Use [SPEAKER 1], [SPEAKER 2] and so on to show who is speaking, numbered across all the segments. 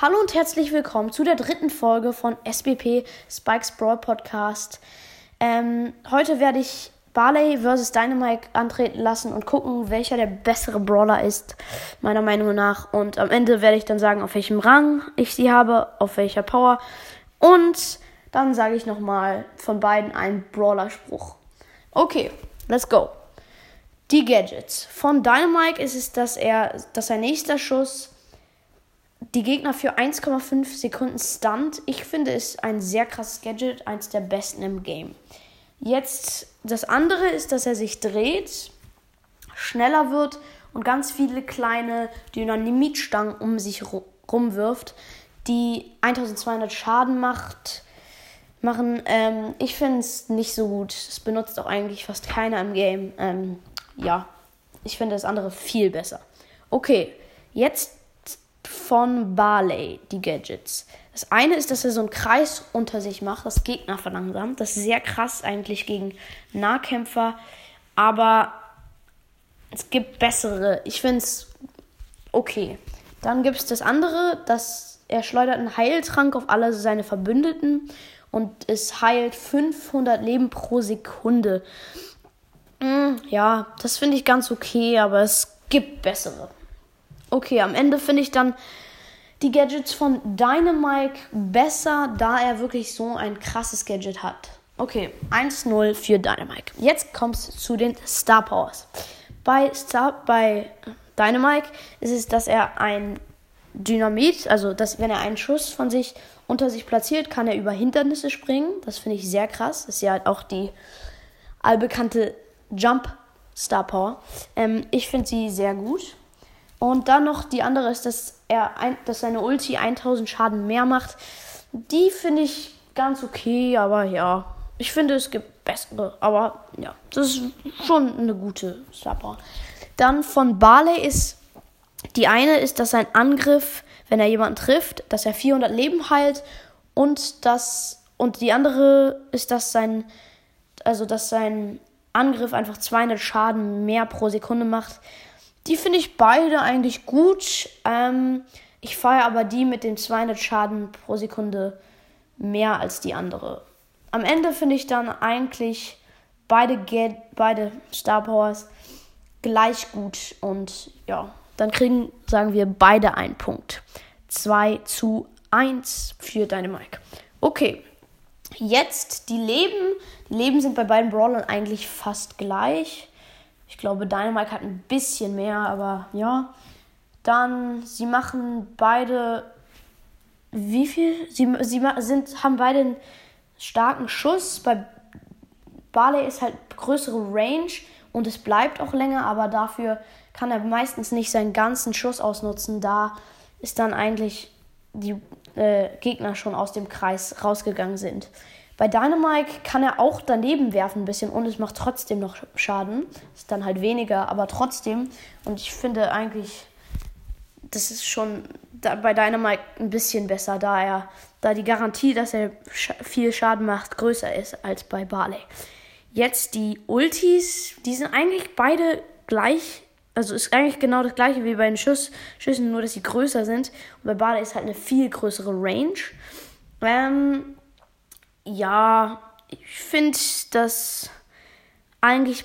[SPEAKER 1] Hallo und herzlich willkommen zu der dritten Folge von SBP Spikes Brawl Podcast. Ähm, heute werde ich Barley vs. Dynamite antreten lassen und gucken, welcher der bessere Brawler ist, meiner Meinung nach. Und am Ende werde ich dann sagen, auf welchem Rang ich sie habe, auf welcher Power. Und dann sage ich nochmal von beiden einen Brawler-Spruch. Okay, let's go. Die Gadgets. Von Dynamite ist es, dass er, dass sein nächster Schuss die Gegner für 1,5 Sekunden stunt. Ich finde es ein sehr krasses Gadget, eins der besten im Game. Jetzt das andere ist, dass er sich dreht, schneller wird und ganz viele kleine Dynamitstangen um sich rumwirft, die 1200 Schaden macht, machen. Ähm, ich finde es nicht so gut. Es benutzt auch eigentlich fast keiner im Game. Ähm, ja, ich finde das andere viel besser. Okay, jetzt von Barley, die Gadgets. Das eine ist, dass er so einen Kreis unter sich macht, das Gegner verlangsamt. Das ist sehr krass eigentlich gegen Nahkämpfer. Aber es gibt bessere. Ich finde es okay. Dann gibt es das andere, dass er schleudert einen Heiltrank auf alle seine Verbündeten und es heilt 500 Leben pro Sekunde. Hm, ja, das finde ich ganz okay, aber es gibt bessere. Okay, am Ende finde ich dann die Gadgets von Dynamite besser, da er wirklich so ein krasses Gadget hat. Okay, 1-0 für Dynamite. Jetzt kommt es zu den Star Powers. Bei, Star, bei Dynamite ist es, dass er ein Dynamit, also dass wenn er einen Schuss von sich unter sich platziert, kann er über Hindernisse springen. Das finde ich sehr krass. Das ist ja auch die allbekannte Jump Star Power. Ähm, ich finde sie sehr gut. Und dann noch die andere ist, dass er ein, dass seine Ulti 1000 Schaden mehr macht. Die finde ich ganz okay, aber ja, ich finde es gibt bessere, aber ja, das ist schon eine gute Star Dann von Barley ist die eine ist, dass sein Angriff, wenn er jemanden trifft, dass er 400 Leben heilt und das und die andere ist, dass sein also dass sein Angriff einfach 200 Schaden mehr pro Sekunde macht. Die finde ich beide eigentlich gut. Ähm, ich feiere aber die mit den 200 Schaden pro Sekunde mehr als die andere. Am Ende finde ich dann eigentlich beide, beide Star Powers gleich gut. Und ja, dann kriegen, sagen wir, beide einen Punkt. 2 zu 1 für deine Mike. Okay, jetzt die Leben. Die Leben sind bei beiden Brawlern eigentlich fast gleich. Ich glaube, Dynamite hat ein bisschen mehr, aber ja. Dann, sie machen beide. Wie viel? Sie, sie sind, haben beide einen starken Schuss. Bei Barley ist halt größere Range und es bleibt auch länger, aber dafür kann er meistens nicht seinen ganzen Schuss ausnutzen. Da ist dann eigentlich die äh, Gegner schon aus dem Kreis rausgegangen sind. Bei Dynamite kann er auch daneben werfen ein bisschen und es macht trotzdem noch Schaden. Ist dann halt weniger, aber trotzdem. Und ich finde eigentlich, das ist schon bei Dynamite ein bisschen besser, da er, da die Garantie, dass er viel Schaden macht, größer ist als bei Barley. Jetzt die Ultis, die sind eigentlich beide gleich. Also ist eigentlich genau das gleiche wie bei den Schuss, Schüssen, nur dass sie größer sind. Und bei Barley ist halt eine viel größere Range. Ähm, ja, ich finde das eigentlich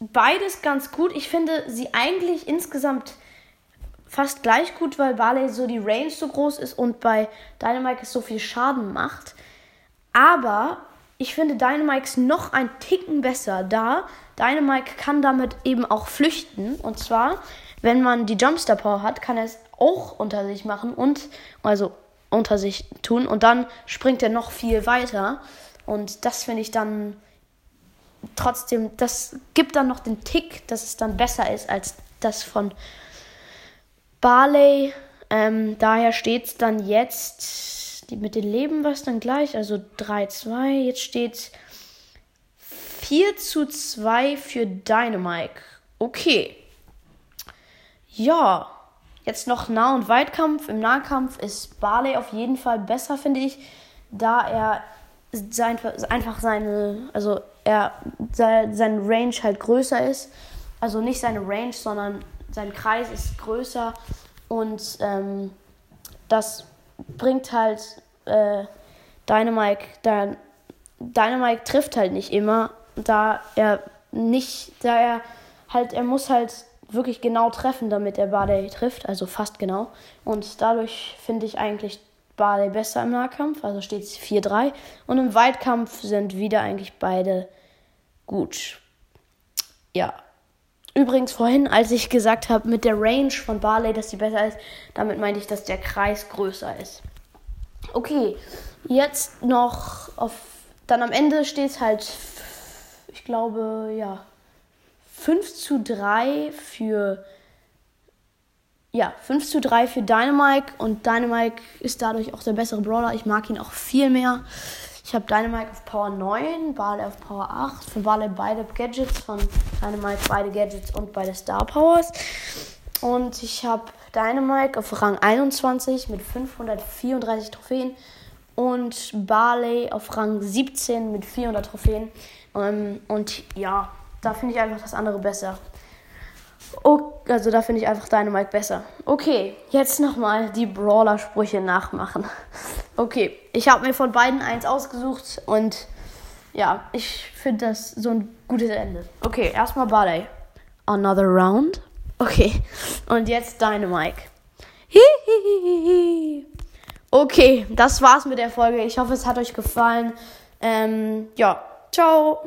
[SPEAKER 1] beides ganz gut. Ich finde sie eigentlich insgesamt fast gleich gut, weil Barley so die Range so groß ist und bei Dynamite es so viel Schaden macht. Aber ich finde Dynamite noch ein Ticken besser, da Dynamite kann damit eben auch flüchten. Und zwar, wenn man die Jumpster Power hat, kann er es auch unter sich machen und, also unter sich tun und dann springt er noch viel weiter. Und das finde ich dann trotzdem, das gibt dann noch den Tick, dass es dann besser ist als das von Barley. Ähm, daher steht es dann jetzt mit den Leben was dann gleich, also 3-2. Jetzt steht 4 zu 2 für Dynamite. Okay. Ja, Jetzt noch Nah- und Weitkampf. Im Nahkampf ist Barley auf jeden Fall besser, finde ich, da er sein, einfach seine, also er sein Range halt größer ist. Also nicht seine Range, sondern sein Kreis ist größer und ähm, das bringt halt äh, Dynamite, dann Dynamite trifft halt nicht immer, da er nicht, da er halt, er muss halt wirklich genau treffen, damit er Barley trifft, also fast genau. Und dadurch finde ich eigentlich Barley besser im Nahkampf, also steht es 4-3. Und im Weitkampf sind wieder eigentlich beide gut. Ja. Übrigens vorhin, als ich gesagt habe, mit der Range von Barley, dass sie besser ist, damit meinte ich, dass der Kreis größer ist. Okay, jetzt noch auf. Dann am Ende steht es halt, ich glaube, ja, 5 zu 3 für. Ja, 5 zu 3 für Dynamite und Dynamite ist dadurch auch der bessere Brawler. Ich mag ihn auch viel mehr. Ich habe Dynamite auf Power 9, Barley auf Power 8. Für Barley beide Gadgets, von Dynamite beide Gadgets und beide Star Powers. Und ich habe Dynamite auf Rang 21 mit 534 Trophäen und Barley auf Rang 17 mit 400 Trophäen. Ähm, und ja, da finde ich einfach das andere besser. Oh, also da finde ich einfach Dynamite besser. Okay, jetzt nochmal die Brawler-Sprüche nachmachen. Okay, ich habe mir von beiden eins ausgesucht und ja, ich finde das so ein gutes Ende. Okay, erstmal Barley. Another round. Okay, und jetzt Dynamite. Hihihihi. Okay, das war's mit der Folge. Ich hoffe, es hat euch gefallen. Ähm, ja, ciao.